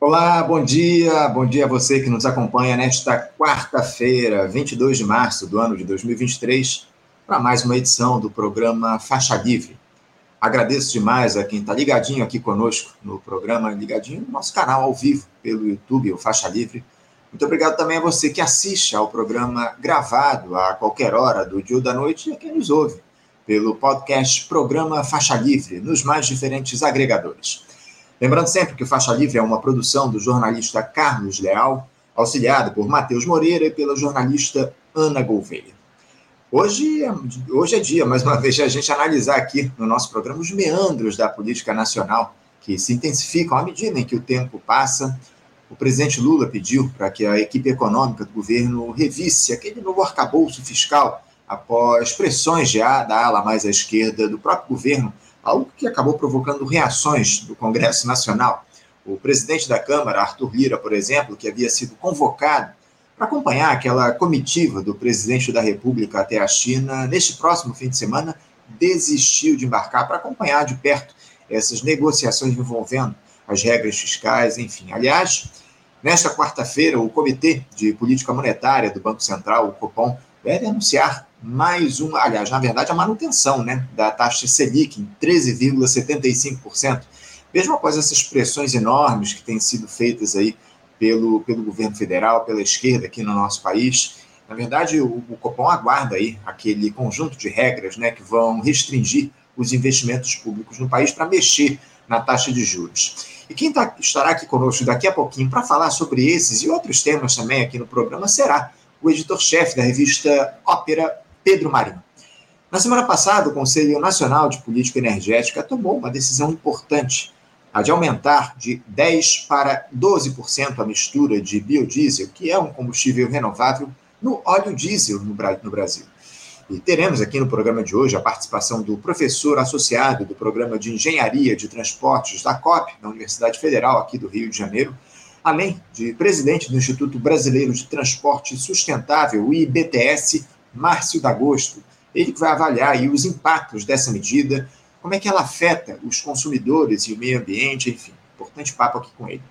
Olá, bom dia, bom dia a você que nos acompanha nesta quarta-feira, 22 de março do ano de 2023, para mais uma edição do programa Faixa Livre. Agradeço demais a quem está ligadinho aqui conosco no programa, ligadinho no nosso canal ao vivo pelo YouTube, o Faixa Livre. Muito obrigado também a você que assiste ao programa gravado a qualquer hora do dia ou da noite e a quem nos ouve pelo podcast Programa Faixa Livre, nos mais diferentes agregadores. Lembrando sempre que o Faixa Livre é uma produção do jornalista Carlos Leal, auxiliado por Matheus Moreira e pela jornalista Ana Gouveia. Hoje é, hoje é dia, mais uma vez, de a gente analisar aqui no nosso programa os meandros da política nacional, que se intensificam à medida em que o tempo passa. O presidente Lula pediu para que a equipe econômica do governo revisse aquele novo arcabouço fiscal após pressões já da ala mais à esquerda do próprio governo algo que acabou provocando reações do Congresso Nacional. O presidente da Câmara, Arthur Lira, por exemplo, que havia sido convocado para acompanhar aquela comitiva do presidente da República até a China, neste próximo fim de semana, desistiu de embarcar para acompanhar de perto essas negociações envolvendo as regras fiscais, enfim. Aliás, nesta quarta-feira, o Comitê de Política Monetária do Banco Central, o Copom, deve anunciar mais uma, aliás, na verdade, a manutenção né, da taxa Selic em 13,75%, mesmo após essas pressões enormes que têm sido feitas aí pelo, pelo governo federal, pela esquerda aqui no nosso país. Na verdade, o, o Copom aguarda aí aquele conjunto de regras né, que vão restringir os investimentos públicos no país para mexer na taxa de juros. E quem tá, estará aqui conosco daqui a pouquinho para falar sobre esses e outros temas também aqui no programa será o editor-chefe da revista Ópera, Pedro Marinho. Na semana passada, o Conselho Nacional de Política Energética tomou uma decisão importante, a de aumentar de 10% para 12% a mistura de biodiesel, que é um combustível renovável, no óleo diesel no Brasil. E teremos aqui no programa de hoje a participação do professor associado do Programa de Engenharia de Transportes da COP, da Universidade Federal aqui do Rio de Janeiro, além de presidente do Instituto Brasileiro de Transporte Sustentável, o IBTS, Márcio D'Agosto. Ele vai avaliar aí os impactos dessa medida, como é que ela afeta os consumidores e o meio ambiente, enfim, importante papo aqui com ele.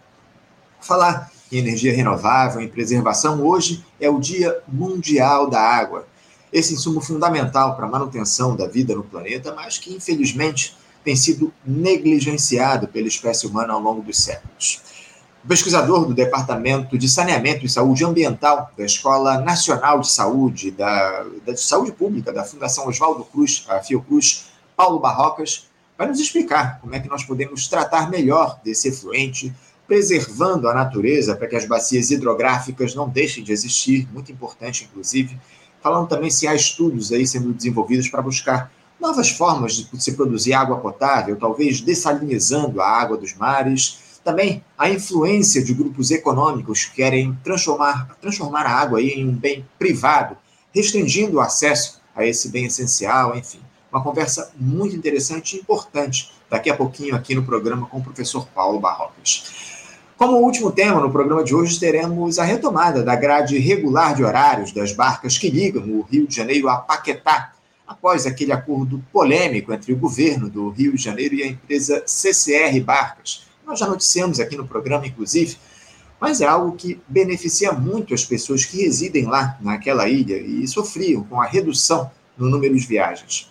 Falar em energia renovável, em preservação, hoje é o Dia Mundial da Água. Esse insumo fundamental para a manutenção da vida no planeta, mas que infelizmente tem sido negligenciado pela espécie humana ao longo dos séculos pesquisador do Departamento de Saneamento e Saúde Ambiental da Escola Nacional de Saúde, da, da de Saúde Pública, da Fundação Oswaldo Cruz, a Fiocruz, Paulo Barrocas, vai nos explicar como é que nós podemos tratar melhor desse efluente, preservando a natureza para que as bacias hidrográficas não deixem de existir, muito importante, inclusive, falando também se há estudos aí sendo desenvolvidos para buscar novas formas de se produzir água potável, talvez dessalinizando a água dos mares, também a influência de grupos econômicos que querem transformar, transformar a água aí em um bem privado, restringindo o acesso a esse bem essencial, enfim. Uma conversa muito interessante e importante daqui a pouquinho aqui no programa com o professor Paulo Barrocas. Como último tema no programa de hoje, teremos a retomada da grade regular de horários das barcas que ligam o Rio de Janeiro a Paquetá, após aquele acordo polêmico entre o governo do Rio de Janeiro e a empresa CCR Barcas, nós já noticiamos aqui no programa, inclusive, mas é algo que beneficia muito as pessoas que residem lá naquela ilha e sofriam com a redução no número de viagens.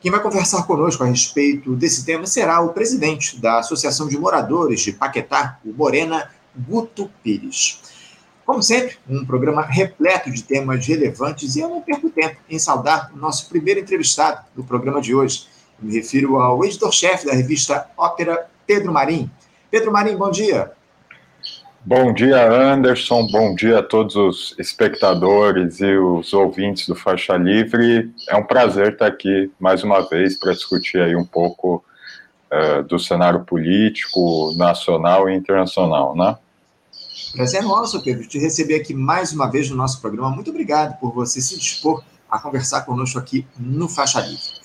Quem vai conversar conosco a respeito desse tema será o presidente da Associação de Moradores de Paquetá, o Morena Guto Pires. Como sempre, um programa repleto de temas relevantes e eu não perco tempo em saudar o nosso primeiro entrevistado do programa de hoje. me refiro ao editor-chefe da revista Ópera, Pedro Marim. Pedro Marim, bom dia. Bom dia, Anderson. Bom dia a todos os espectadores e os ouvintes do Faixa Livre. É um prazer estar aqui mais uma vez para discutir aí um pouco uh, do cenário político nacional e internacional, né? Prazer é nosso, Pedro, te receber aqui mais uma vez no nosso programa. Muito obrigado por você se dispor a conversar conosco aqui no Faixa Livre.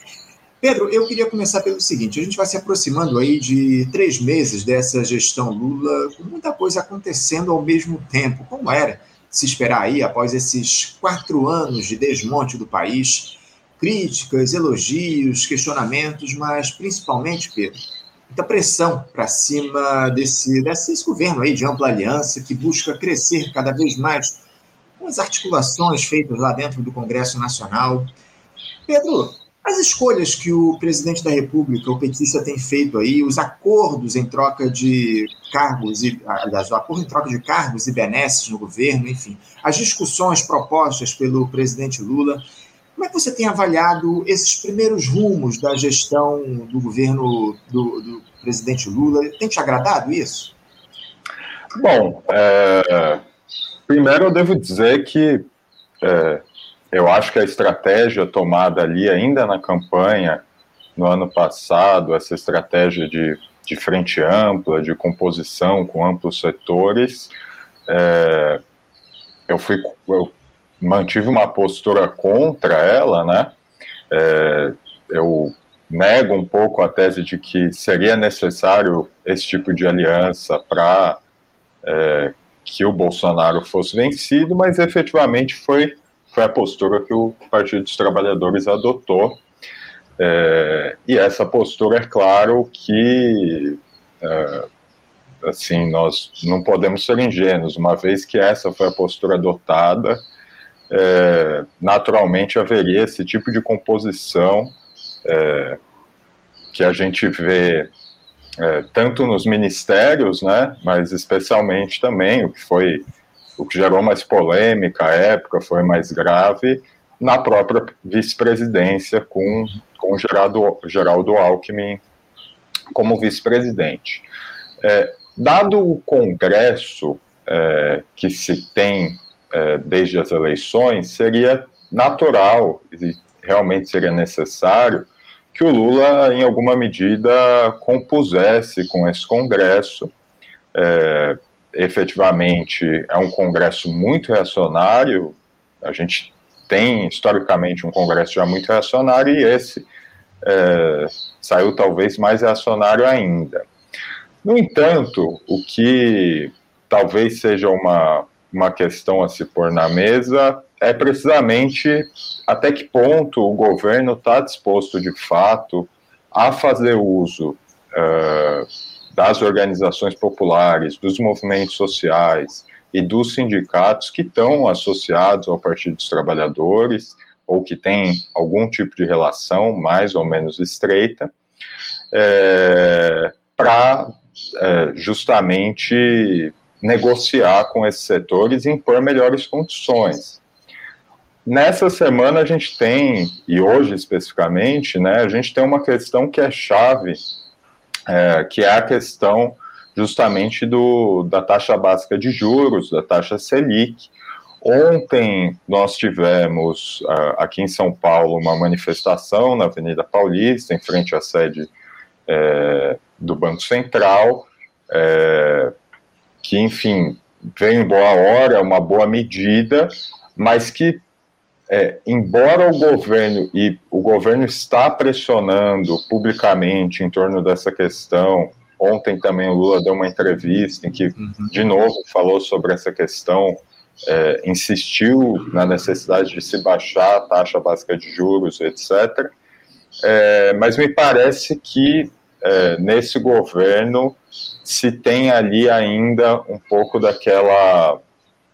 Pedro, eu queria começar pelo seguinte: a gente vai se aproximando aí de três meses dessa gestão Lula, com muita coisa acontecendo ao mesmo tempo, como era se esperar aí após esses quatro anos de desmonte do país, críticas, elogios, questionamentos, mas principalmente, Pedro, muita pressão para cima desse, desse governo aí de ampla aliança que busca crescer cada vez mais com as articulações feitas lá dentro do Congresso Nacional. Pedro, as escolhas que o presidente da República, o petista, tem feito aí, os acordos em troca de cargos, e, aliás, o acordo em troca de cargos e benesses no governo, enfim, as discussões propostas pelo presidente Lula, como é que você tem avaliado esses primeiros rumos da gestão do governo do, do presidente Lula? Tem te agradado isso? Bom, é, primeiro eu devo dizer que é, eu acho que a estratégia tomada ali ainda na campanha no ano passado, essa estratégia de, de frente ampla, de composição com amplos setores, é, eu, fui, eu mantive uma postura contra ela, né? É, eu nego um pouco a tese de que seria necessário esse tipo de aliança para é, que o Bolsonaro fosse vencido, mas efetivamente foi foi a postura que o Partido dos Trabalhadores adotou. É, e essa postura, é claro que, é, assim, nós não podemos ser ingênuos, uma vez que essa foi a postura adotada, é, naturalmente haveria esse tipo de composição é, que a gente vê é, tanto nos ministérios, né, mas especialmente também o que foi o que gerou mais polêmica à época, foi mais grave, na própria vice-presidência, com, com Geraldo, Geraldo Alckmin como vice-presidente. É, dado o Congresso é, que se tem é, desde as eleições, seria natural e realmente seria necessário que o Lula, em alguma medida, compusesse com esse Congresso, é, efetivamente é um Congresso muito reacionário, a gente tem historicamente um Congresso já muito reacionário e esse é, saiu talvez mais reacionário ainda. No entanto, o que talvez seja uma, uma questão a se pôr na mesa é precisamente até que ponto o governo está disposto de fato a fazer uso uh, das organizações populares, dos movimentos sociais e dos sindicatos que estão associados ao Partido dos Trabalhadores ou que têm algum tipo de relação mais ou menos estreita, é, para é, justamente negociar com esses setores e impor melhores condições. Nessa semana a gente tem, e hoje especificamente, né, a gente tem uma questão que é chave é, que é a questão justamente do, da taxa básica de juros, da taxa Selic. Ontem nós tivemos aqui em São Paulo uma manifestação na Avenida Paulista, em frente à sede é, do Banco Central, é, que, enfim, vem em boa hora, é uma boa medida, mas que é, embora o governo, e o governo está pressionando publicamente em torno dessa questão, ontem também o Lula deu uma entrevista em que, uhum. de novo, falou sobre essa questão, é, insistiu na necessidade de se baixar a taxa básica de juros, etc. É, mas me parece que é, nesse governo se tem ali ainda um pouco daquela,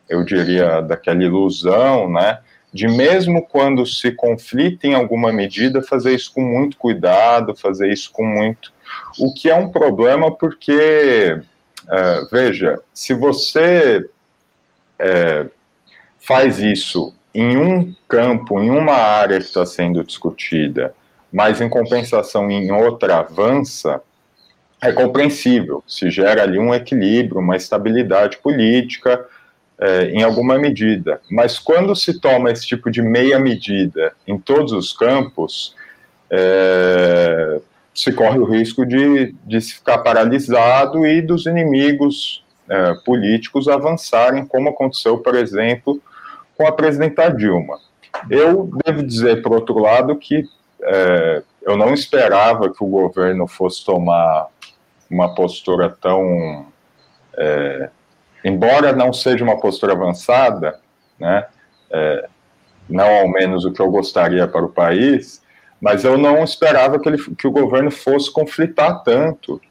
eu diria, daquela ilusão, né? De mesmo quando se conflita em alguma medida, fazer isso com muito cuidado, fazer isso com muito. O que é um problema porque, uh, veja, se você é, faz isso em um campo, em uma área que está sendo discutida, mas em compensação em outra avança, é compreensível, se gera ali um equilíbrio, uma estabilidade política, é, em alguma medida. Mas quando se toma esse tipo de meia medida em todos os campos, é, se corre o risco de, de se ficar paralisado e dos inimigos é, políticos avançarem, como aconteceu, por exemplo, com a presidenta Dilma. Eu devo dizer, por outro lado, que eu não esperava que o governo fosse tomar uma postura tão embora não seja uma postura avançada, né, é, não ao menos o que eu gostaria para o país, mas eu não esperava que, ele, que o governo fosse conflitar tanto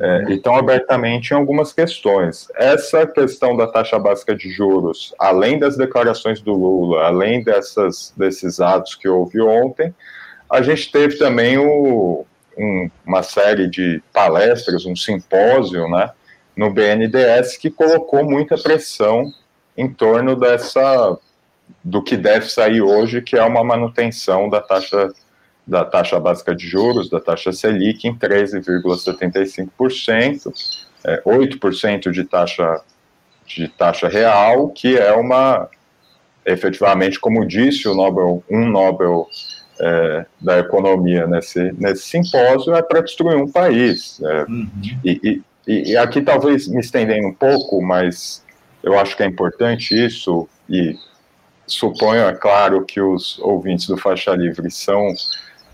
é, e estão abertamente em algumas questões. Essa questão da taxa básica de juros, além das declarações do Lula, além dessas, desses atos que houve ontem, a gente teve também o, um, uma série de palestras, um simpósio, né, no BNDES que colocou muita pressão em torno dessa do que deve sair hoje, que é uma manutenção da taxa da taxa básica de juros, da taxa Selic, em 13,75%, é, 8% de taxa, de taxa real, que é uma, efetivamente, como disse o Nobel, um Nobel é, da economia nesse, nesse simpósio, é para destruir um país. É, uhum. e, e, e aqui talvez me estendendo um pouco, mas eu acho que é importante isso, e suponho, é claro, que os ouvintes do Faixa Livre são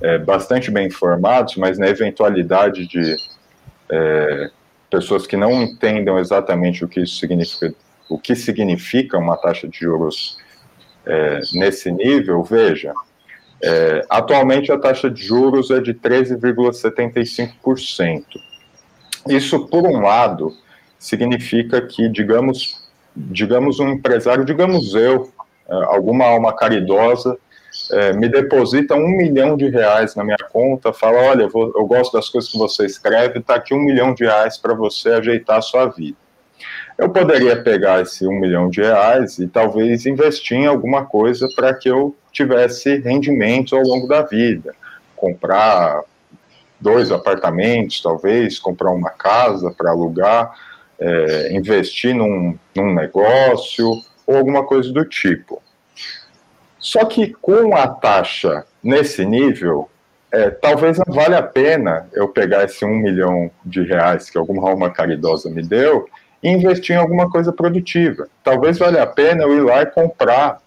é, bastante bem informados, mas na eventualidade de é, pessoas que não entendam exatamente o que isso significa, o que significa uma taxa de juros é, nesse nível, veja, é, atualmente a taxa de juros é de 13,75%. Isso, por um lado, significa que, digamos, digamos um empresário, digamos eu, é, alguma alma caridosa, é, me deposita um milhão de reais na minha conta, fala, olha, eu, gosto das coisas que você escreve, está aqui um milhão de reais para você ajeitar a sua vida. Eu poderia pegar esse um milhão de reais e talvez investir em alguma coisa para que eu tivesse rendimentos ao longo da vida, comprar dois apartamentos, talvez, comprar uma casa para alugar, é, investir num, num negócio ou alguma coisa do tipo. Só que com a taxa nesse nível, é, talvez não valha a pena eu pegar esse um milhão de reais que alguma alma caridosa me deu e investir em alguma coisa produtiva. Talvez valha a pena eu ir lá e comprar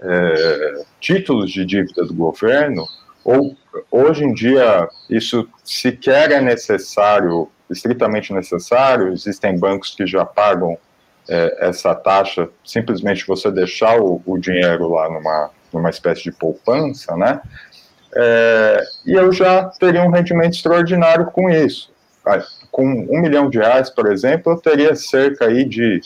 é, títulos de dívida do governo, ou hoje em dia isso sequer é necessário, estritamente necessário, existem bancos que já pagam é, essa taxa, simplesmente você deixar o, o, dinheiro lá numa, numa espécie de poupança, né? É, e eu já teria um rendimento extraordinário com isso. Com um milhão de reais, por exemplo, eu teria cerca aí de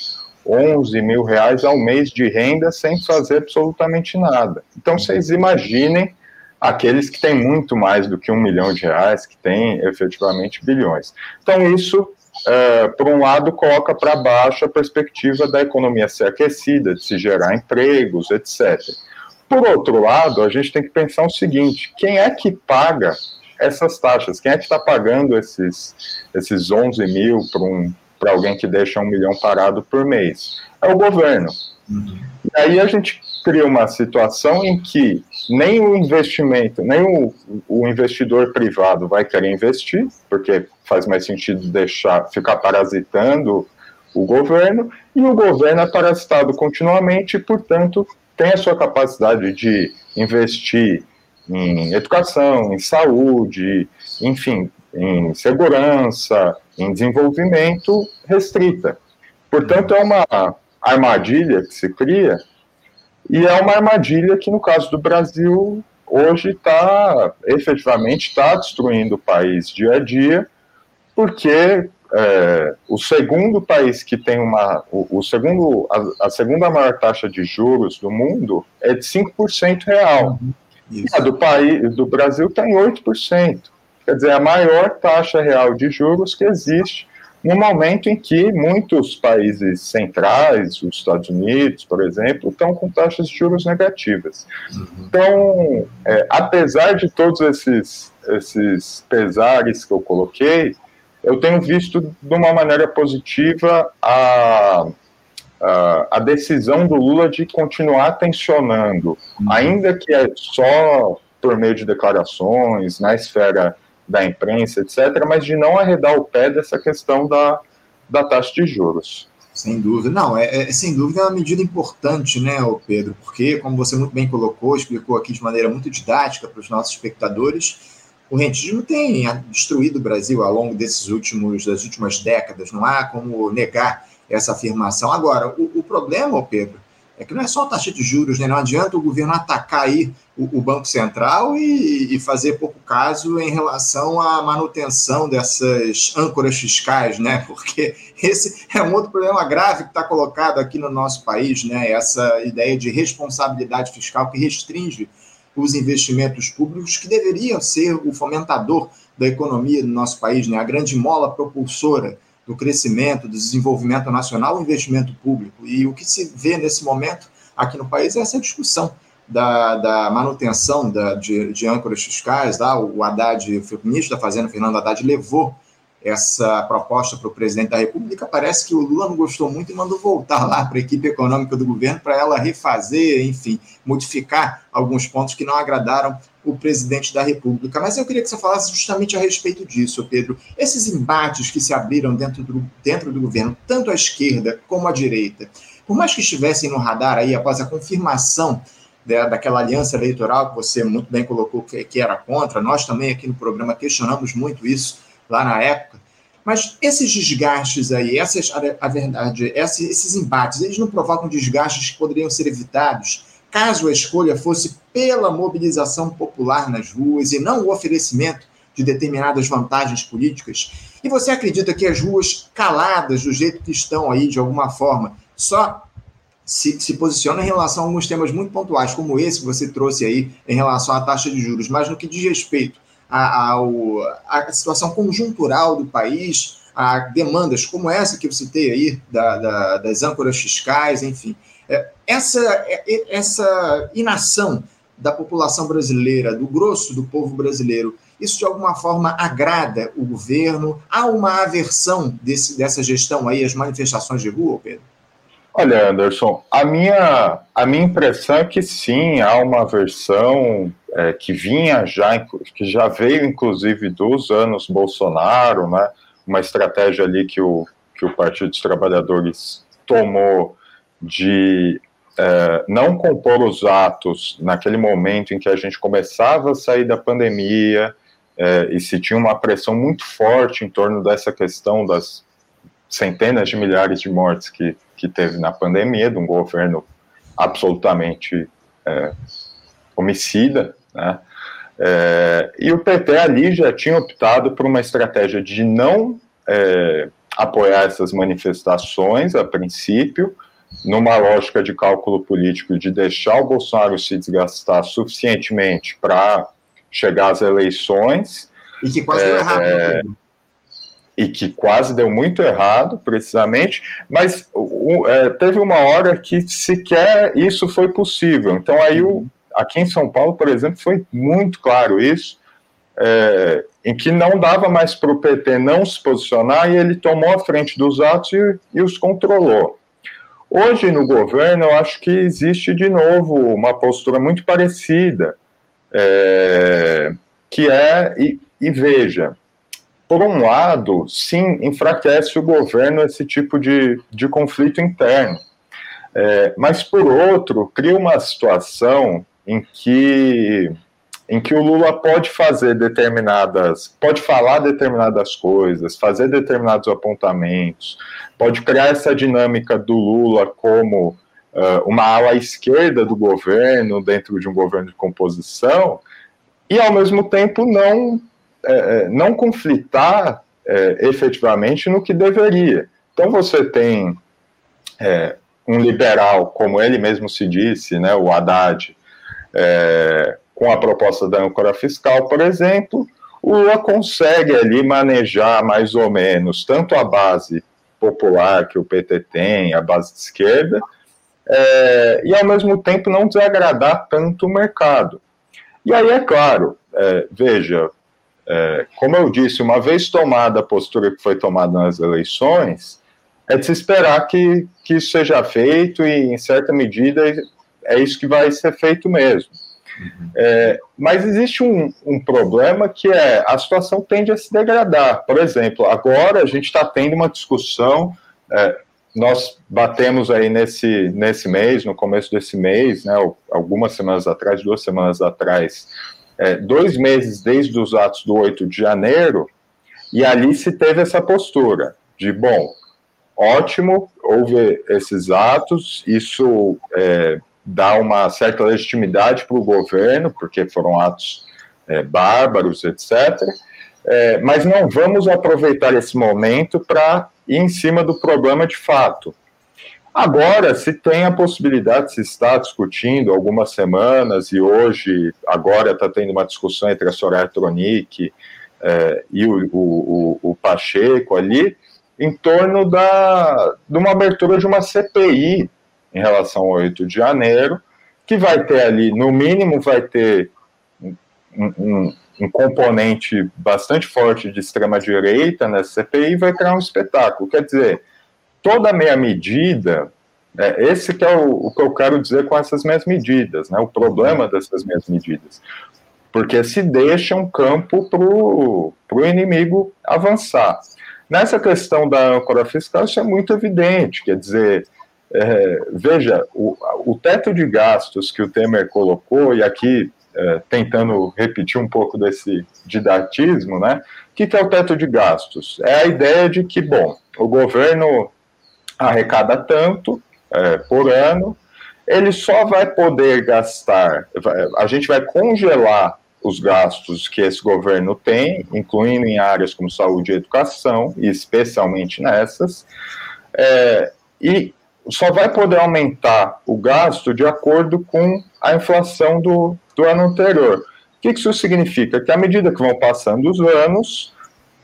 11 mil reais ao mês de renda sem fazer absolutamente nada. Então, vocês imaginem aqueles que têm muito mais do que um milhão de reais, que têm efetivamente bilhões. Então, isso é, por um lado, coloca para baixo a perspectiva da economia ser aquecida, de se gerar empregos, etc. Por outro lado, a gente tem que pensar o seguinte: quem é que paga essas taxas? Quem é que está pagando esses, esses 11 mil para um, alguém que deixa um milhão parado por mês? É o governo. Uhum. E aí a gente cria uma situação em que nem o investimento, nem o, o investidor privado vai querer investir, porque faz mais sentido deixar ficar parasitando o governo, e o governo é parasitado continuamente, e, portanto, tem a sua capacidade de investir em educação, em saúde, enfim, em segurança, em desenvolvimento restrita. Portanto, é uma armadilha que se cria e é uma armadilha que, no caso do Brasil, hoje está, efetivamente, está destruindo o país dia a dia, porque é, o segundo país que tem uma, o, o segundo, a, a, segunda maior taxa de juros do mundo é de 5% real. Isso. A do, país, do Brasil tem 8%. Quer dizer, a maior taxa real de juros que existe no momento em que muitos países centrais, os Estados Unidos, por exemplo, estão com taxas de juros negativas. Uhum. Então, é, apesar de todos esses, esses pesares que eu coloquei, eu tenho visto de uma maneira positiva a, a, a decisão do Lula de continuar tensionando, uhum. ainda que é só por meio de declarações, na esfera da imprensa, etc., mas de não arredar o pé dessa questão da, da taxa de juros. Sem dúvida. Não, é, é, sem dúvida é uma medida importante, né, Pedro? Porque, como você muito bem colocou, explicou aqui de maneira muito didática para os nossos espectadores, o rentismo tem destruído o Brasil ao longo desses últimos, das últimas décadas. Não há como negar essa afirmação. Agora, o, o problema, Pedro, é que não é só taxa de juros, né? Não adianta o governo atacar aí o, o Banco Central e, e, fazer pouco caso em relação à manutenção dessas âncoras fiscais, né? Porque esse é um outro problema grave que está colocado aqui no nosso país, né? Essa ideia de responsabilidade fiscal que restringe os investimentos públicos, que deveriam ser o fomentador da economia do nosso país, né? A grande mola propulsora do crescimento, do desenvolvimento nacional, o investimento público. E o que se vê nesse momento aqui no país é essa discussão da, da manutenção da, de, de âncoras fiscais. Tá? O Haddad, o ministro da Fazenda, Fernando Haddad, levou essa proposta para o presidente da República. Parece que o Lula não gostou muito e mandou voltar lá para a equipe econômica do governo para ela refazer, enfim, modificar alguns pontos que não agradaram o presidente da República. Mas eu queria que você falasse justamente a respeito disso, Pedro. Esses embates que se abriram dentro do, dentro do governo, tanto a esquerda como a direita, por mais que estivessem no radar aí após a confirmação da, daquela aliança eleitoral que você muito bem colocou que, que era contra, nós também aqui no programa questionamos muito isso lá na época. Mas esses desgastes aí, essas, a, a verdade, esses, esses embates, eles não provocam desgastes que poderiam ser evitados caso a escolha fosse pela mobilização popular nas ruas e não o oferecimento de determinadas vantagens políticas? E você acredita que as ruas caladas, do jeito que estão aí, de alguma forma, só se, se posicionam em relação a alguns temas muito pontuais, como esse que você trouxe aí em relação à taxa de juros, mas no que diz respeito à, à situação conjuntural do país, a demandas como essa que eu citei aí, da, da, das âncoras fiscais, enfim. É, essa, é, essa inação da população brasileira, do grosso do povo brasileiro, isso de alguma forma agrada o governo? Há uma aversão desse, dessa gestão aí às manifestações de rua, Pedro? Olha, Anderson, a minha, a minha impressão é que sim, há uma aversão é, que vinha já, que já veio inclusive dos anos Bolsonaro, né? Uma estratégia ali que o, que o Partido dos Trabalhadores tomou de é, não compor os atos naquele momento em que a gente começava a sair da pandemia é, e se tinha uma pressão muito forte em torno dessa questão das centenas de milhares de mortes que, que teve na pandemia, de um governo absolutamente é, homicida, né? É, e o PT ali já tinha optado por uma estratégia de não é, apoiar essas manifestações a princípio, numa lógica de cálculo político de deixar o Bolsonaro se desgastar suficientemente para chegar às eleições. E que quase é, deu errado. É, e que quase deu muito errado, precisamente, mas o, é, teve uma hora que sequer isso foi possível. Então, aí, o, aqui em São Paulo, por exemplo, foi muito claro isso, é, em que não dava mais para o PT não se posicionar e ele tomou a frente dos atos e, e os controlou. Hoje, no governo, eu acho que existe de novo uma postura muito parecida, é, que é, e, e, veja, por um lado, sim, enfraquece o governo esse tipo de, de conflito interno, é, mas por outro, cria uma situação em que em que o Lula pode fazer determinadas, pode falar determinadas coisas, fazer determinados apontamentos, pode criar essa dinâmica do Lula como uh, uma ala esquerda do governo, dentro de um governo de composição, e ao mesmo tempo não, é, não conflitar é, efetivamente no que deveria. Então você tem é, um liberal, como ele mesmo se disse, né, o Haddad, é, com a proposta da âncora fiscal, por exemplo, o Lula consegue ali manejar mais ou menos tanto a base popular que o PT tem, a base de esquerda, é, e ao mesmo tempo não desagradar tanto o mercado. E aí, é claro, é, veja, é, como eu disse, uma vez tomada a postura que foi tomada nas eleições, é de se esperar que, que isso seja feito e, em certa medida, é isso que vai ser feito mesmo. É, mas existe um, um, problema que é a situação tende a se degradar. Por exemplo, agora a gente está tendo uma discussão. É, nós batemos aí nesse, nesse mês, no começo desse mês, né, algumas semanas atrás, duas semanas atrás, é, dois meses desde os atos do 8 de janeiro, e ali se teve essa postura de, bom, ótimo, houve esses atos, isso é, dá uma certa legitimidade para o governo, porque foram atos é, bárbaros, etc. É, mas não vamos aproveitar esse momento para ir em cima do problema de fato. Agora, se tem a possibilidade, se está discutindo algumas semanas, e hoje, agora está tendo uma discussão entre a Soraya Tronic é, e o, o, o, Pacheco ali, em torno da, de uma abertura de uma CPI em relação ao 8 de janeiro, que vai ter ali, no mínimo, vai ter um, um, um componente bastante forte de extrema-direita nessa CPI e vai criar um espetáculo. Quer dizer, toda meia medida, é, esse que é o, o, que eu quero dizer com essas minhas medidas, né, o problema dessas minhas medidas, porque se deixa um campo para o inimigo avançar. Nessa questão da âncora fiscal, isso é muito evidente, quer dizer, é, veja, o, o teto de gastos que o Temer colocou, e aqui é, tentando repetir um pouco desse didatismo, né? O que, que é o teto de gastos? É a ideia de que, bom, o governo arrecada tanto é, por ano, ele só vai poder gastar, a gente vai congelar os gastos que esse governo tem, incluindo em áreas como saúde e educação, e especialmente nessas, é, e só vai poder aumentar o gasto de acordo com a inflação do, do ano anterior. O que isso significa? Que à medida que vão passando os anos,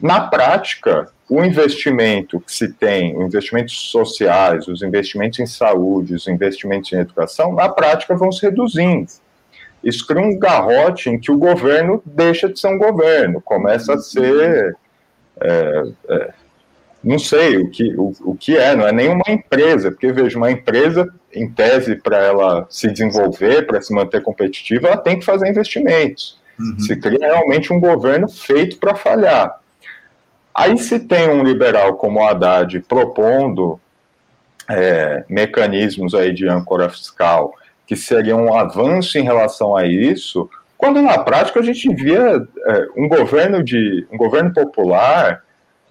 na prática, o investimento que se tem, os investimentos sociais, os investimentos em saúde, os investimentos em educação, na prática vão se reduzindo. Isso cria um garrote em que o governo deixa de ser um governo, começa a ser é, é, não sei o que, o, o que é, não é nenhuma empresa, porque veja, uma empresa, em tese, para ela se desenvolver, para se manter competitiva, ela tem que fazer investimentos. Uhum. Se cria realmente um governo feito para falhar. Aí se tem um liberal como o Haddad propondo é, mecanismos aí de âncora fiscal que seriam um avanço em relação a isso, quando na prática a gente via é, um governo de um governo popular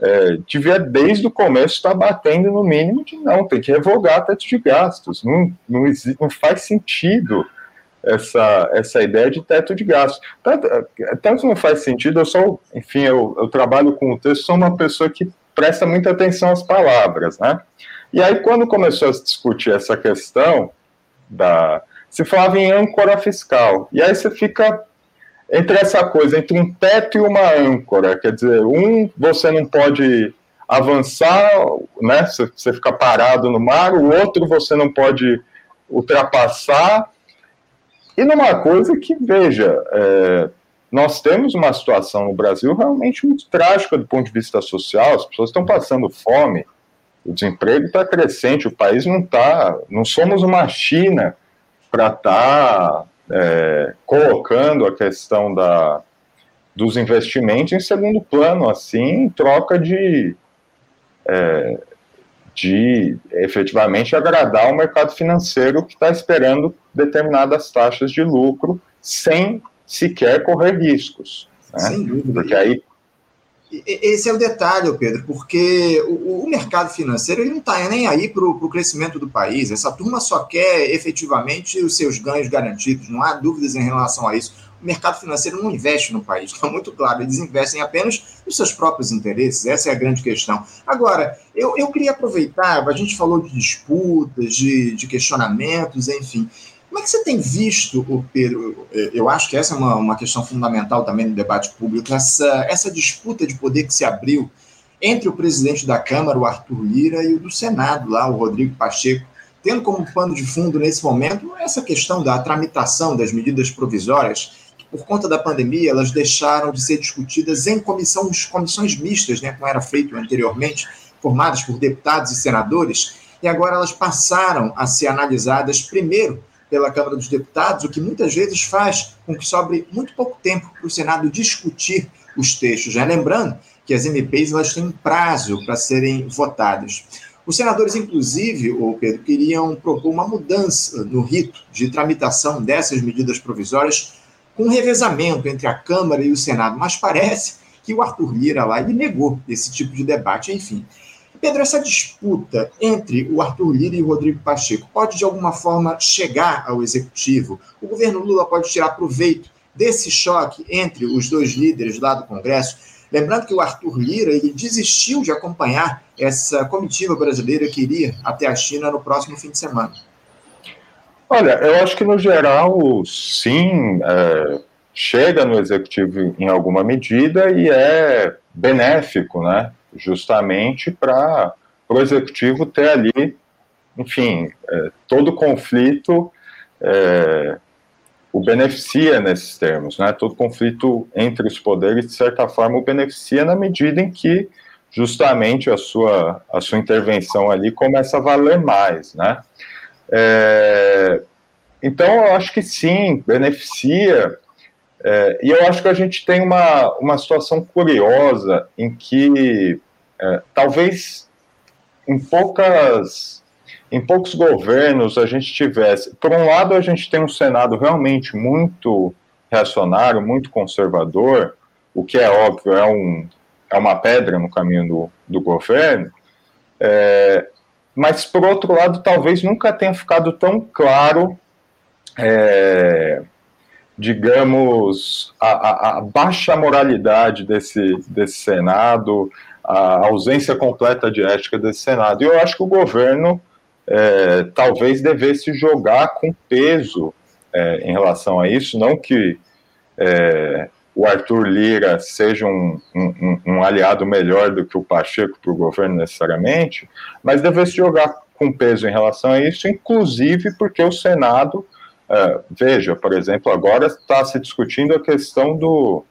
é, devia desde o começo estar batendo no mínimo de não, tem que revogar teto de gastos. Não, não, existe, não faz sentido essa, essa ideia de teto de gastos. Tanto, tanto não faz sentido, eu sou, enfim, eu, eu trabalho com o texto, sou uma pessoa que presta muita atenção às palavras, né? E aí, quando começou a se discutir essa questão da. Se falava em âncora fiscal. E aí você fica entre essa coisa, entre um teto e uma âncora. Quer dizer, um você não pode avançar, né? Você fica parado no mar, o outro você não pode ultrapassar. E numa coisa que, veja, é, nós temos uma situação no Brasil realmente muito trágica do ponto de vista social, as pessoas estão passando fome, o desemprego está crescente, o país não está, não somos uma China para estar tá é, colocando a questão da, dos investimentos em segundo plano, assim, em troca de, é, de efetivamente agradar o mercado financeiro que está esperando determinadas taxas de lucro sem sequer correr riscos. Né? Sem dúvida. Porque aí esse é o detalhe, Pedro, porque o, o mercado financeiro ele não está nem aí para o crescimento do país. Essa turma só quer efetivamente os seus ganhos garantidos, não há dúvidas em relação a isso. O mercado financeiro não investe no país, está muito claro, eles investem apenas nos seus próprios interesses, essa é a grande questão. Agora, eu, eu queria aproveitar, a gente falou de disputas, de, de questionamentos, enfim. Como é que você tem visto, o Pedro? Eu acho que essa é uma, uma questão fundamental também no debate público, essa, essa disputa de poder que se abriu entre o presidente da Câmara, o Arthur Lira, e o do Senado, lá, o Rodrigo Pacheco, tendo como pano de fundo nesse momento essa questão da tramitação das medidas provisórias, que por conta da pandemia elas deixaram de ser discutidas em comissões, comissões mistas, né, como era feito anteriormente, formadas por deputados e senadores, e agora elas passaram a ser analisadas primeiro pela Câmara dos Deputados, o que muitas vezes faz com que sobre muito pouco tempo para o Senado discutir os textos. Já lembrando que as MPs elas têm prazo para serem votadas. Os senadores, inclusive, o Pedro, queriam propor uma mudança no rito de tramitação dessas medidas provisórias com um revezamento entre a Câmara e o Senado, mas parece que o Arthur Lira lá ele negou esse tipo de debate, enfim. Pedro, essa disputa entre o Arthur Lira e o Rodrigo Pacheco pode, de alguma forma, chegar ao executivo? O governo Lula pode tirar proveito desse choque entre os dois líderes lá do Congresso? Lembrando que o Arthur Lira ele desistiu de acompanhar essa comitiva brasileira que iria até a China no próximo fim de semana. Olha, eu acho que no geral, sim, é, chega no executivo em alguma medida e é benéfico, né? Justamente para o executivo ter ali, enfim, é, todo conflito é, o beneficia nesses termos, né? Todo conflito entre os poderes, de certa forma, o beneficia na medida em que justamente a sua, a sua intervenção ali começa a valer mais, né? É, então, eu acho que sim, beneficia, é, e eu acho que a gente tem uma, uma situação curiosa em que é, talvez em poucas em poucos governos a gente tivesse, por um lado a gente tem um Senado realmente muito reacionário, muito conservador, o que é óbvio é, um, é uma pedra no caminho do, do governo, é, mas por outro lado talvez nunca tenha ficado tão claro é, digamos, a, a, a, baixa moralidade desse, desse Senado, a ausência completa de ética desse Senado. E eu acho que o governo é, talvez devesse jogar com peso é, em relação a isso, não que é, o Arthur Lira seja um, um, um, aliado melhor do que o Pacheco para o governo necessariamente, mas devesse jogar com peso em relação a isso, inclusive porque o Senado Uh, veja, por exemplo, agora está se discutindo a questão do,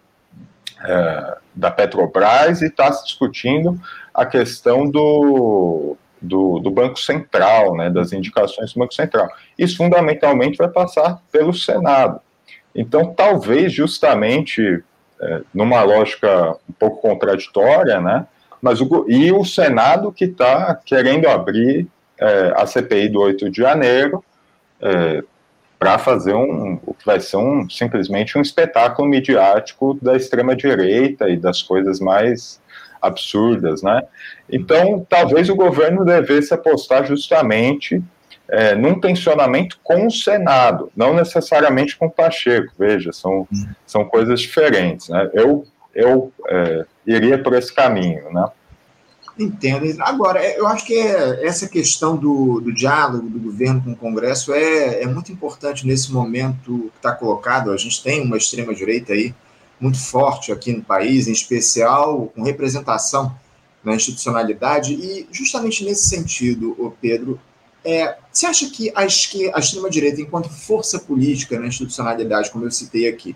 uh, da Petrobras e está se discutindo a questão do, do, do, Banco Central, né, das indicações do Banco Central. Isso fundamentalmente vai passar pelo Senado. Então, talvez justamente uh, numa lógica um pouco contraditória, né, mas o, e o Senado que está querendo abrir a CPI do 8 de janeiro, para fazer um, o que vai ser um, simplesmente um espetáculo midiático da extrema-direita e das coisas mais absurdas, né? Então, talvez o governo devesse apostar justamente é, num tensionamento com o Senado, não necessariamente com o Pacheco, veja, são, são coisas diferentes, né? Eu, eu é, iria por esse caminho, né? Entendo. Agora, é, eu acho que é, essa questão do, do, diálogo do governo com o Congresso é, é muito importante nesse momento que está colocado. A gente tem uma extrema-direita aí muito forte aqui no país, em especial com representação na institucionalidade. E, justamente nesse sentido, Pedro, é, você acha que a, a extrema-direita, enquanto força política na institucionalidade, como eu citei aqui,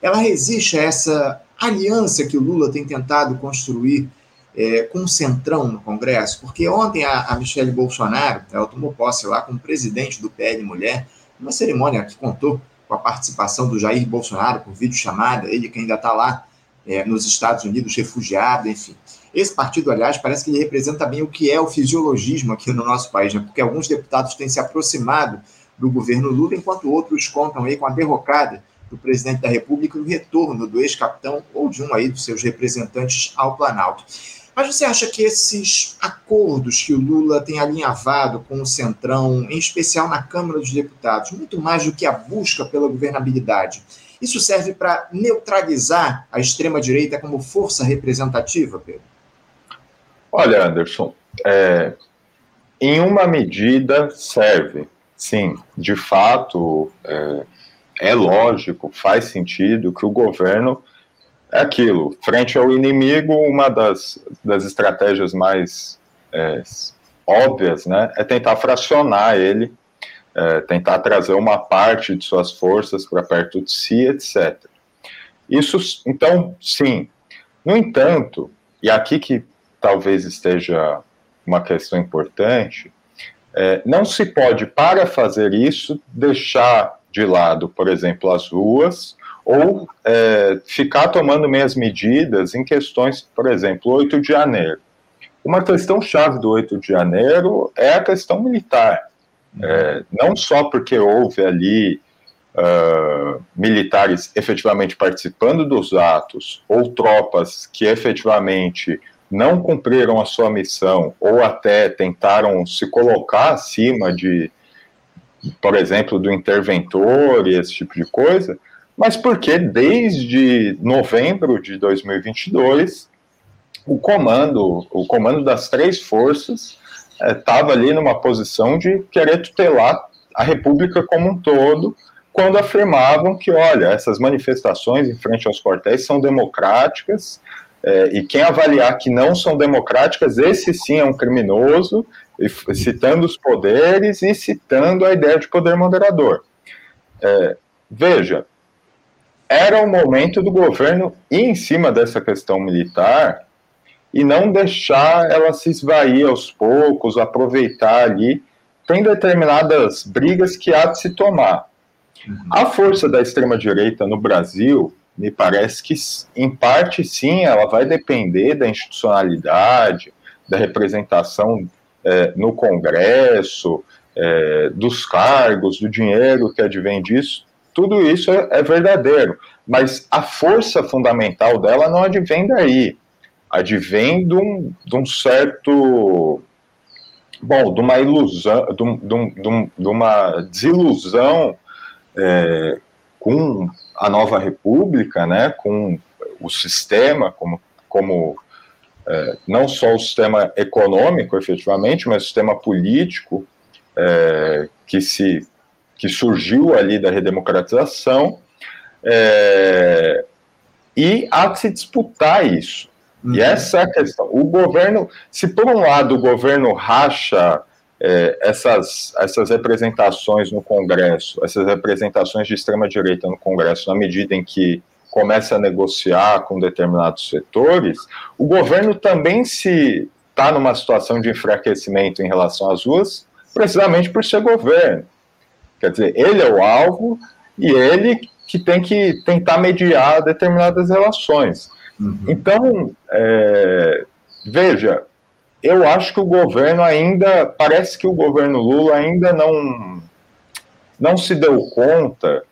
ela resiste a essa aliança que o Lula tem tentado construir? É, com o Centrão no Congresso, porque ontem a, a Michelle Bolsonaro, ela tomou posse lá como presidente do PL Mulher, uma cerimônia que contou com a participação do Jair Bolsonaro por videochamada, ele que ainda está lá é, nos Estados Unidos, refugiado, enfim. Esse partido, aliás, parece que ele representa bem o que é o fisiologismo aqui no nosso país, né? porque alguns deputados têm se aproximado do governo Lula, enquanto outros contam aí com a derrocada do presidente da República e o retorno do ex-capitão ou de um aí dos seus representantes ao Planalto. Mas você acha que esses acordos que o Lula tem alinhavado com o Centrão, em especial na Câmara dos Deputados, muito mais do que a busca pela governabilidade, isso serve para neutralizar a extrema-direita como força representativa, Pedro? Olha, Anderson, é, em uma medida serve, sim. De fato, é, é lógico, faz sentido que o governo é aquilo, frente ao inimigo, uma das, das estratégias mais é, óbvias né, é tentar fracionar ele, é, tentar trazer uma parte de suas forças para perto de si, etc. Isso, então, sim. No entanto, e aqui que talvez esteja uma questão importante, é, não se pode, para fazer isso, deixar de lado, por exemplo, as ruas ou é, ficar tomando meias medidas em questões, por exemplo, 8 de janeiro. Uma questão chave do 8 de janeiro é a questão militar. É, não só porque houve ali uh, militares efetivamente participando dos atos, ou tropas que efetivamente não cumpriram a sua missão ou até tentaram se colocar acima de, por exemplo, do interventor e esse tipo de coisa, mas porque desde novembro de 2022 o comando, o comando das três forças estava é, ali numa posição de querer tutelar a República como um todo, quando afirmavam que, olha, essas manifestações em frente aos quartéis são democráticas, é, e quem avaliar que não são democráticas, esse sim é um criminoso, citando os poderes e citando a ideia de poder moderador. É, veja, era o momento do governo ir em cima dessa questão militar e não deixar ela se esvair aos poucos, aproveitar ali. Tem determinadas brigas que há de se tomar. Uhum. A força da extrema-direita no Brasil, me parece que, em parte, sim, ela vai depender da institucionalidade, da representação é, no Congresso, é, dos cargos, do dinheiro que advém disso. Tudo isso é, é verdadeiro, mas a força fundamental dela não advém daí advém de um, de um certo. Bom, de uma ilusão, de, um, de, um, uma desilusão é, com a nova república, né, com o sistema, como, como é, não só o sistema econômico, efetivamente, mas o sistema político é, que, se, que surgiu ali da redemocratização, é, e há de se disputar isso. Uhum. E essa é a questão. O governo, se por um lado o governo racha é, essas, essas representações no Congresso, essas representações de extrema-direita no Congresso, na medida em que começa a negociar com determinados setores, o governo também se está numa situação de enfraquecimento em relação às ruas, precisamente por ser governo. Quer dizer, ele é o alvo e ele que tem que tentar mediar determinadas relações. Uhum. Então, é, veja, eu acho que o governo ainda, parece que o governo Lula ainda não, não se deu conta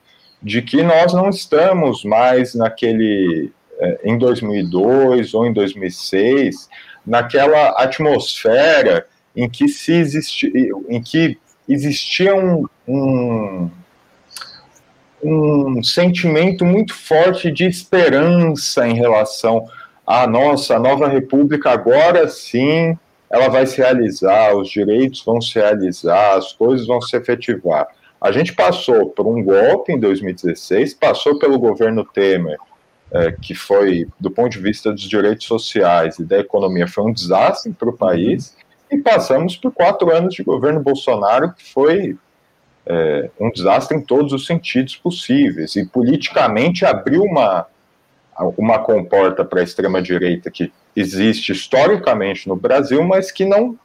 de que nós não estamos mais naquele, é, em 2002 ou em 2006, naquela atmosfera em que se existi, em que existia um, um um sentimento muito forte de esperança em relação à nossa nova república. Agora sim, ela vai se realizar, os direitos vão se realizar, as coisas vão se efetivar. A gente passou por um golpe em 2016, passou pelo governo Temer, é, que foi, do ponto de vista dos direitos sociais e da economia, foi um desastre para o país, e passamos por quatro anos de governo Bolsonaro, que foi é, um desastre em todos os sentidos possíveis. E politicamente abriu uma, uma comporta para a extrema-direita que existe historicamente no Brasil, mas que não,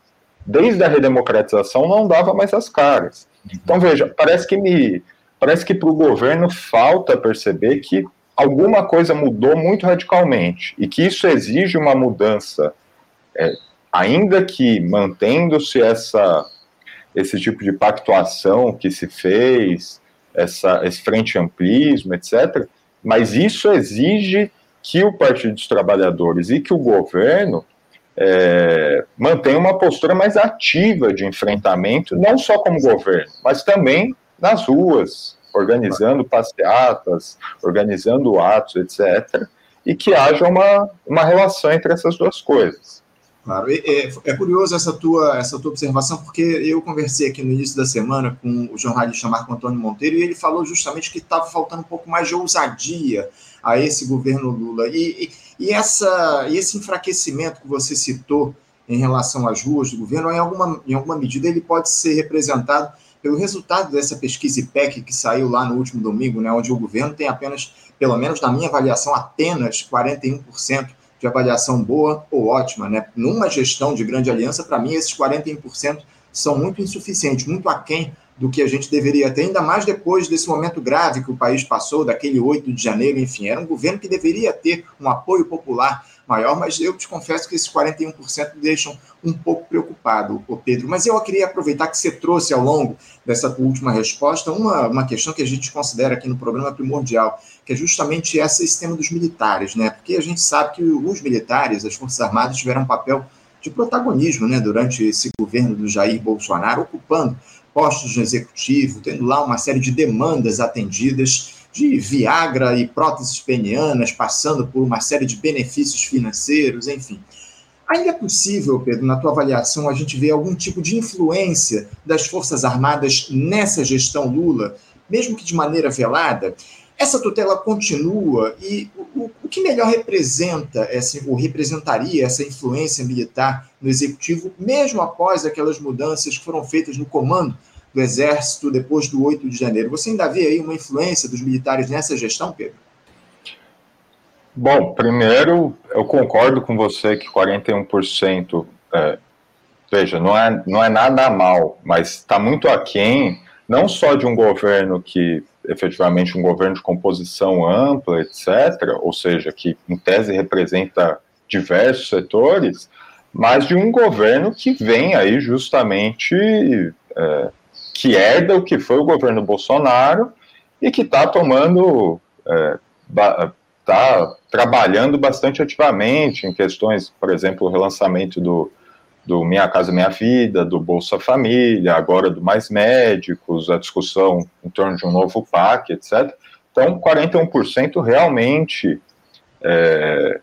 desde a redemocratização, não dava mais as caras. Então, veja, parece que me. Parece que para o governo falta perceber que alguma coisa mudou muito radicalmente e que isso exige uma mudança, é, ainda que mantendo-se essa esse tipo de pactuação que se fez, essa, esse frente amplismo, etc. Mas isso exige que o Partido dos Trabalhadores e que o governo é, mantenha uma postura mais ativa de enfrentamento, não só como governo, mas também nas ruas, organizando passeatas, organizando atos, etc., e que haja uma, uma relação entre essas duas coisas. Claro, é, é, curioso essa tua, essa tua observação, porque eu conversei aqui no início da semana com o jornalista Marco Antônio Monteiro e ele falou justamente que estava faltando um pouco mais de ousadia a esse governo Lula. E, e, e, essa, e esse enfraquecimento que você citou em relação às ruas do governo, em alguma, em alguma medida, ele pode ser representado pelo resultado dessa pesquisa IPEC que saiu lá no último domingo, né, onde o governo tem apenas, pelo menos na minha avaliação, apenas 41% de avaliação boa ou ótima. Né? Numa gestão de grande aliança, para mim, esses 41% são muito insuficientes, muito aquém do que a gente deveria ter, ainda mais depois desse momento grave que o país passou, daquele 8 de janeiro, enfim, era um governo que deveria ter um apoio popular maior, mas eu te confesso que esses 41% me deixam um pouco preocupado, Pedro. Mas eu queria aproveitar que você trouxe ao longo dessa última resposta uma, uma questão que a gente considera aqui no programa primordial, que é justamente esse sistema dos militares, né? Porque a gente sabe que os militares, as Forças Armadas, tiveram um papel de protagonismo né, durante esse governo do Jair Bolsonaro, ocupando postos no executivo, tendo lá uma série de demandas atendidas de Viagra e próteses penianas, passando por uma série de benefícios financeiros, enfim. Ainda é possível, Pedro, na tua avaliação, a gente ver algum tipo de influência das Forças Armadas nessa gestão Lula, mesmo que de maneira velada? Essa tutela continua e o, o que melhor representa, essa, ou representaria essa influência militar no executivo, mesmo após aquelas mudanças que foram feitas no comando do Exército depois do 8 de janeiro? Você ainda vê aí uma influência dos militares nessa gestão, Pedro? Bom, primeiro, eu concordo com você que 41%, é, veja, não é, não é nada mal, mas está muito aquém, não só de um governo que efetivamente um governo de composição ampla, etc., ou seja, que em tese representa diversos setores, mas de um governo que vem aí justamente, é, que herda o que foi o governo Bolsonaro e que está tomando, está é, trabalhando bastante ativamente em questões, por exemplo, o relançamento do, do Minha Casa Minha Vida, do Bolsa Família, agora do Mais Médicos, a discussão em torno de um novo PAC, etc. Então, 41% realmente é,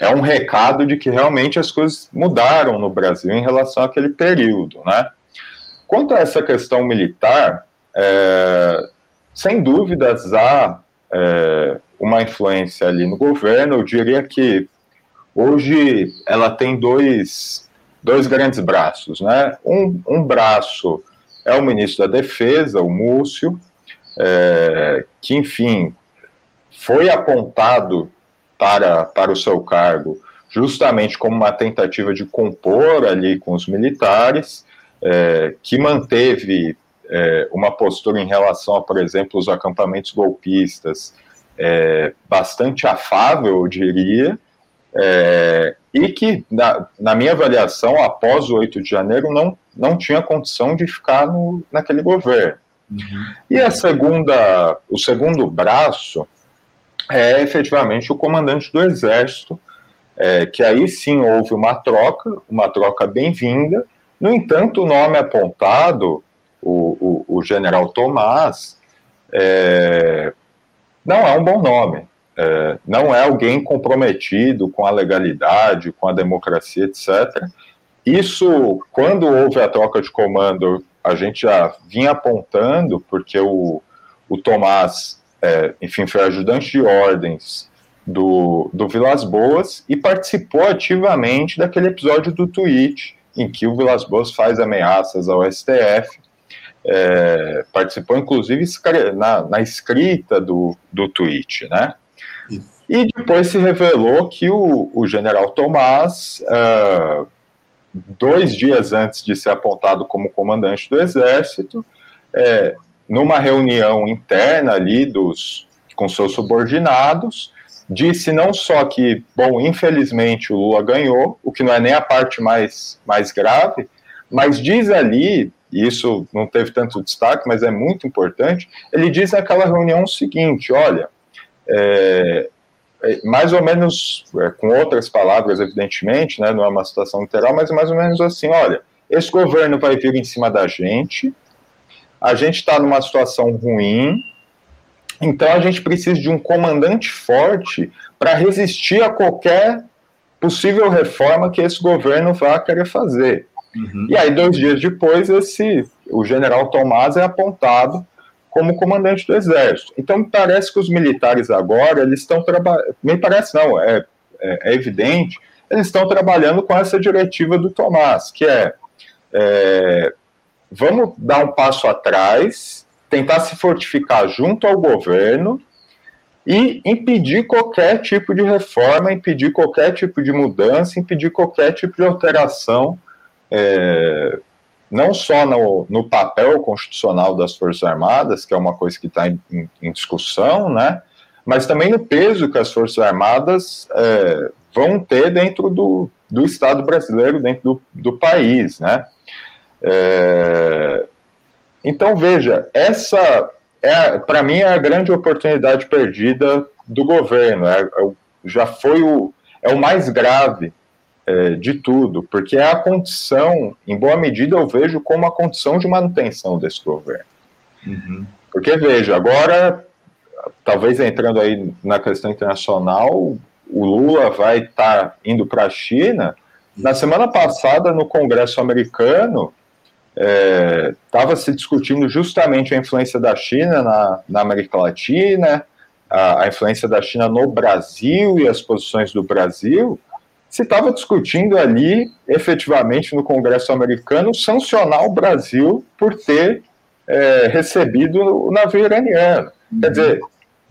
é, um recado de que realmente as coisas mudaram no Brasil em relação àquele período, né? Quanto a essa questão militar, é, sem dúvidas há é, uma influência ali no governo. Eu diria que hoje ela tem dois dois grandes braços, né? Um, um braço é o ministro da Defesa, o Múcio, é, que, enfim, foi apontado para, para o seu cargo justamente como uma tentativa de compor ali com os militares, é, que manteve é, uma postura em relação a, por exemplo, os acampamentos golpistas é, bastante afável, eu diria, é, e que, na, na, minha avaliação, após o 8 de janeiro, não, não tinha condição de ficar no, naquele governo. Uhum. E a segunda, o segundo braço é efetivamente o comandante do Exército, é, que aí sim houve uma troca, uma troca bem-vinda. No entanto, o nome apontado, o, o, o general Tomás, é, não é um bom nome é, não é alguém comprometido com a legalidade, com a democracia, etc. Isso, quando houve a troca de comando, a gente já vinha apontando, porque o, o Tomás, é, enfim, foi ajudante de ordens do, do Vilas Boas e participou ativamente daquele episódio do tweet em que o Vilas Boas faz ameaças ao STF. É, participou, inclusive, na, na escrita do, do tweet, né? E depois se revelou que o, o general Tomás, uh, dois dias antes de ser apontado como comandante do Exército, é, numa reunião interna ali dos, com seus subordinados, disse não só que, bom, infelizmente o Lula ganhou, o que não é nem a parte mais, mais grave, mas diz ali, e isso não teve tanto destaque, mas é muito importante, ele diz naquela reunião o seguinte: olha, é, é, mais ou menos, é, com outras palavras, evidentemente, né, não é uma situação literal, mas mais ou menos assim: olha, esse governo vai vir em cima da gente, a gente está numa situação ruim, então a gente precisa de um comandante forte para resistir a qualquer possível reforma que esse governo vá querer fazer. Uhum. E aí, dois dias depois, esse, o general Tomás é apontado como comandante do exército. Então, parece que os militares agora, eles estão trabalhando, me parece não, é, é, é, evidente, eles estão trabalhando com essa diretiva do Tomás, que é, é, vamos dar um passo atrás, tentar se fortificar junto ao governo e impedir qualquer tipo de reforma, impedir qualquer tipo de mudança, impedir qualquer tipo de alteração é, não só no, no papel constitucional das Forças Armadas, que é uma coisa que está em, em, em, discussão, né, mas também no peso que as Forças Armadas é, vão ter dentro do, do Estado brasileiro, dentro do, do país, né? É, então, veja, essa, é, para mim, é a grande oportunidade perdida do governo. É, é, já foi o, é o mais grave é, de tudo, porque é a condição, em boa medida, eu vejo como a condição de manutenção desse governo. Uhum. Porque, veja, agora, talvez entrando aí na questão internacional, o Lula vai estar tá indo para a China. Na semana passada, no Congresso americano, estava é, se discutindo justamente a influência da China na, na América Latina, a, a, influência da China no Brasil e as posições do Brasil, se estava discutindo ali, efetivamente, no Congresso americano, sancionar o Brasil por ter é, recebido o navio iraniano. Quer dizer,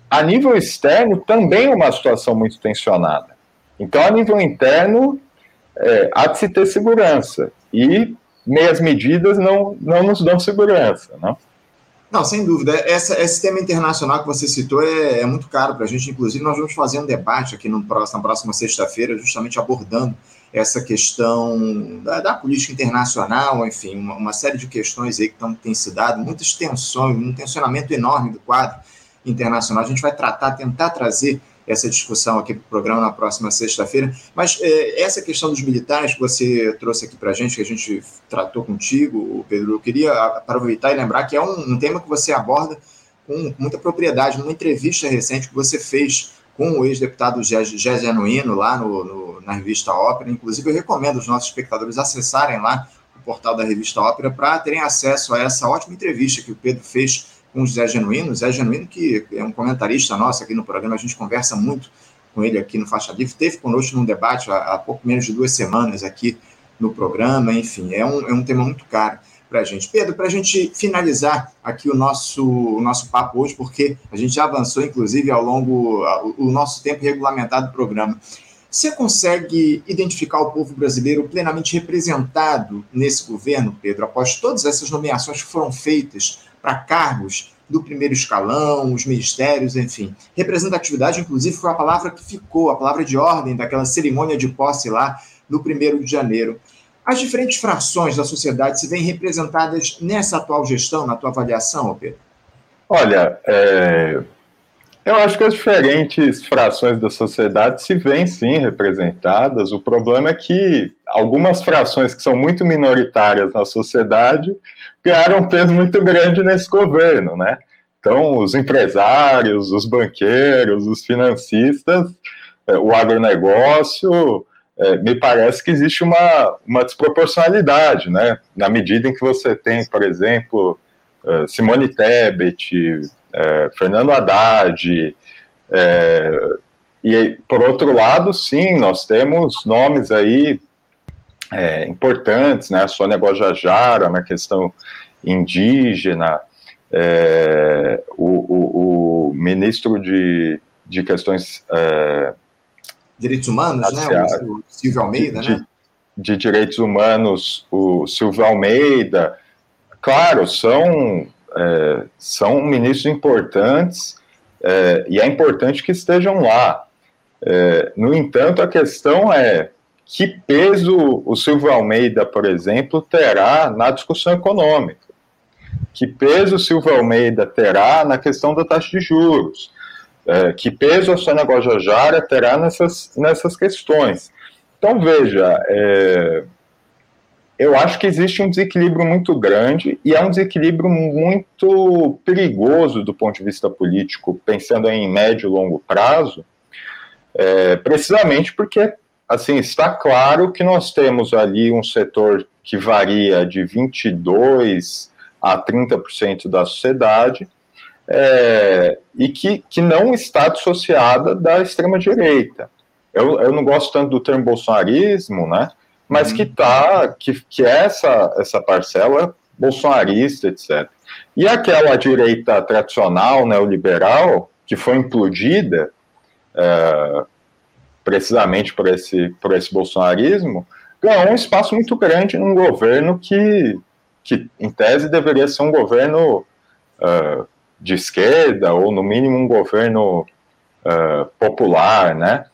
a nível externo também é uma situação muito tensionada. Então, a nível interno, é, há de se ter segurança. E meias medidas não, não nos dão segurança, não? Não, sem dúvida. Essa, esse tema internacional que você citou é, é muito caro para a gente. Inclusive, nós vamos fazer um debate aqui no próximo, na próxima sexta-feira, justamente abordando essa questão da, da política internacional, enfim, uma, uma, série de questões aí que tão, têm se dado, muitas tensões, um tensionamento enorme do quadro internacional. A gente vai tratar, tentar trazer essa discussão aqui para o programa na próxima sexta-feira. Mas é, essa questão dos militares que você trouxe aqui para a gente, que a gente tratou contigo, Pedro, eu queria aproveitar e lembrar que é um, um tema que você aborda com muita propriedade numa entrevista recente que você fez com o ex-deputado Gé Genuíno lá no, no, na revista Ópera. Inclusive, eu recomendo os nossos espectadores acessarem lá o portal da revista Ópera para terem acesso a essa ótima entrevista que o Pedro fez com o Zé Genuíno. Zé Genuíno, que é um comentarista nosso aqui no programa, a gente conversa muito com ele aqui no Faixa Livre, teve conosco num debate há, há pouco menos de duas semanas aqui no programa, enfim, é um, é um tema muito caro para a gente. Pedro, para a gente finalizar aqui o nosso, o nosso papo hoje, porque a gente já avançou, inclusive, ao longo o, nosso tempo regulamentado do programa. Você consegue identificar o povo brasileiro plenamente representado nesse governo, Pedro, após todas essas nomeações que foram feitas para cargos do primeiro escalão, os ministérios, enfim. Representatividade, inclusive, foi a palavra que ficou, a palavra de ordem daquela cerimônia de posse lá no primeiro de janeiro. As diferentes frações da sociedade se veem representadas nessa atual gestão, na tua avaliação, Pedro? Olha, é, eu acho que as diferentes frações da sociedade se veem sim representadas. O problema é que algumas frações que são muito minoritárias na sociedade ganharam um peso muito grande nesse governo, né? Então, os empresários, os banqueiros, os financistas, é, o agronegócio, é, me parece que existe uma, uma desproporcionalidade, né? Na medida em que você tem, por exemplo, é, Simone Tebet, Fernando Haddad, e, por outro lado, sim, nós temos nomes aí é, importantes, né? A Sônia Guajajara na questão indígena, é, o, o, o, ministro de, de questões é, direitos humanos, né? O Silvio Almeida, de, né? De direitos humanos, o Silvio Almeida, claro, são é, são ministros importantes é, e é importante que estejam lá. É, no entanto, a questão é que peso o Silvio Almeida, por exemplo, terá na discussão econômica? Que peso o Silvio Almeida terá na questão da taxa de juros? É, que peso a Sônia Guajajara terá nessas, nessas questões? Então, veja, é, eu acho que existe um desequilíbrio muito grande e é um desequilíbrio muito perigoso do ponto de vista político, pensando em médio e longo prazo, é, precisamente porque assim, está claro que nós temos ali um setor que varia de 22% a 30% da sociedade, é, e que, que não está dissociada da extrema-direita. Eu, eu não gosto tanto do termo bolsonarismo, né? Mas uhum. que tá, que, que é essa, essa parcela bolsonarista, etc. E aquela direita tradicional, neoliberal, que foi implodida, é, precisamente por esse, por esse bolsonarismo, ganhou um espaço muito grande num governo que, que em tese, deveria ser um governo uh, de esquerda, ou no mínimo um governo uh, popular, né?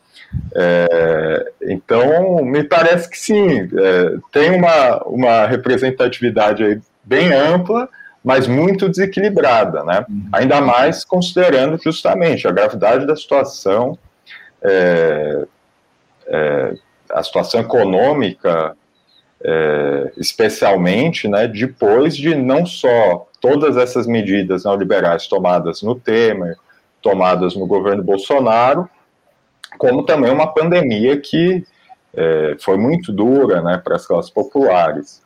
É, então, me parece que sim, é, tem uma, uma representatividade aí bem ampla, mas muito desequilibrada, né? Uhum. Ainda mais considerando justamente a gravidade da situação, é, é a situação econômica, é, especialmente, né, depois de não só todas essas medidas neoliberais tomadas no Temer, tomadas no governo Bolsonaro, como também uma pandemia que é, foi muito dura né, para as classes populares.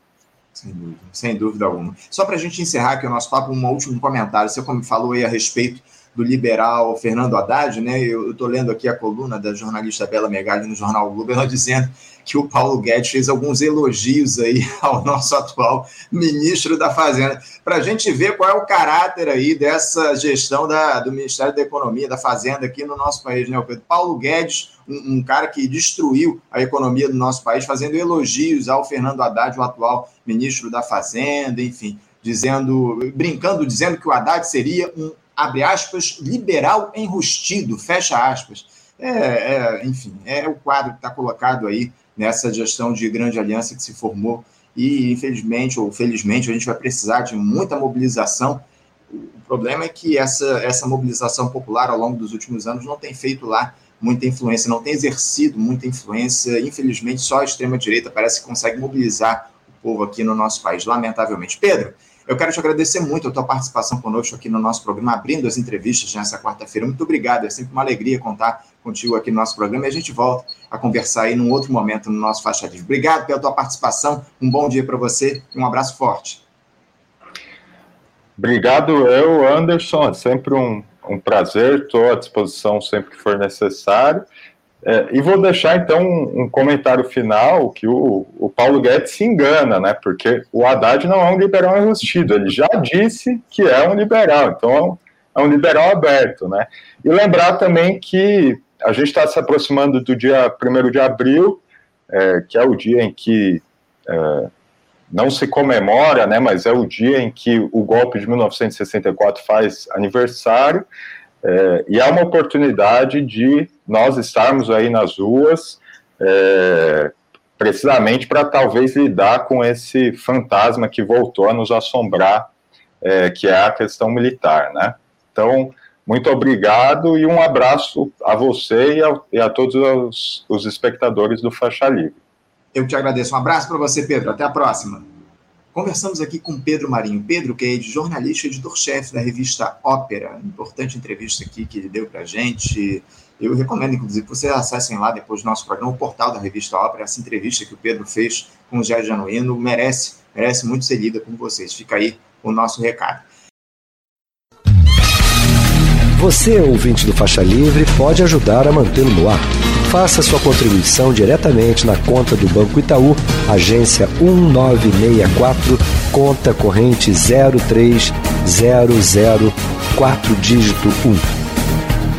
Sem dúvida, sem dúvida alguma. Só para a gente encerrar aqui o nosso papo, um último comentário. Você como falou aí a respeito do liberal Fernando Haddad, né? Eu estou lendo aqui a coluna da jornalista Bela Megali no Jornal Globo, ela dizendo que o Paulo Guedes fez alguns elogios aí ao nosso atual ministro da Fazenda, para a gente ver qual é o caráter aí dessa gestão da, do Ministério da Economia, da Fazenda aqui no nosso país, né, Pedro? Paulo Guedes, um, um, cara que destruiu a economia do nosso país, fazendo elogios ao Fernando Haddad, o atual ministro da Fazenda, enfim, dizendo, brincando, dizendo que o Haddad seria um, abre aspas, liberal enrustido, fecha aspas. É, é, enfim, é o quadro que está colocado aí nessa gestão de grande aliança que se formou. E, infelizmente ou felizmente, a gente vai precisar de muita mobilização. O problema é que essa, essa mobilização popular ao longo dos últimos anos não tem feito lá muita influência, não tem exercido muita influência. Infelizmente, só a extrema-direita parece que consegue mobilizar o povo aqui no nosso país, lamentavelmente. Pedro, eu quero te agradecer muito a tua participação conosco aqui no nosso programa, abrindo as entrevistas nessa quarta-feira. Muito obrigado, é sempre uma alegria contar contigo aqui no nosso programa e a gente volta a conversar aí num outro momento no nosso Faixa Livre. Obrigado pela tua participação, um bom dia para você e um abraço forte. Obrigado, eu, Anderson, é sempre um, um prazer, estou à disposição sempre que for necessário. É, e vou deixar então um, um, comentário final que o, o Paulo Guedes se engana, né? Porque o Haddad não é um liberal enrustido, ele já disse que é um liberal, então é um liberal aberto, né? E lembrar também que a gente está se aproximando do dia 1 de abril, é, que é o dia em que é, não se comemora, né? Mas é o dia em que o golpe de 1964 faz aniversário. É, e é uma oportunidade de nós estarmos aí nas ruas, é, precisamente para talvez lidar com esse fantasma que voltou a nos assombrar, é, que é a questão militar, né? Então, muito obrigado e um abraço a você e a, e a todos os, os espectadores do Faixa Livre. Eu te agradeço. Um abraço para você, Pedro. Até a próxima. Conversamos aqui com Pedro Marinho. Pedro, que é jornalista e editor-chefe da revista Ópera. Importante entrevista aqui que ele deu para a gente. Eu recomendo, inclusive, que vocês acessem lá depois do nosso programa, o portal da revista Ópera. Essa entrevista que o Pedro fez com o Jair Januíno merece, merece muito ser lida com vocês. Fica aí o nosso recado. Você, ouvinte do Faixa Livre, pode ajudar a mantê-lo no ar faça sua contribuição diretamente na conta do Banco Itaú, agência 1964, conta corrente 03004 dígito 1.